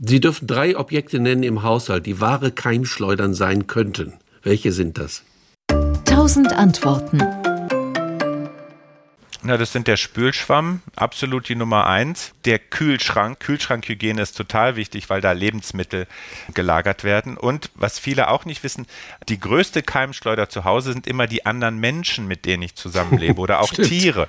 Sie dürfen drei Objekte nennen im Haushalt, die wahre Keimschleudern sein könnten. Welche sind das? Tausend Antworten. Na, das sind der Spülschwamm, absolut die Nummer eins. Der Kühlschrank, Kühlschrankhygiene ist total wichtig, weil da Lebensmittel gelagert werden. Und was viele auch nicht wissen, die größte Keimschleuder zu Hause sind immer die anderen Menschen, mit denen ich zusammenlebe oder auch Tiere.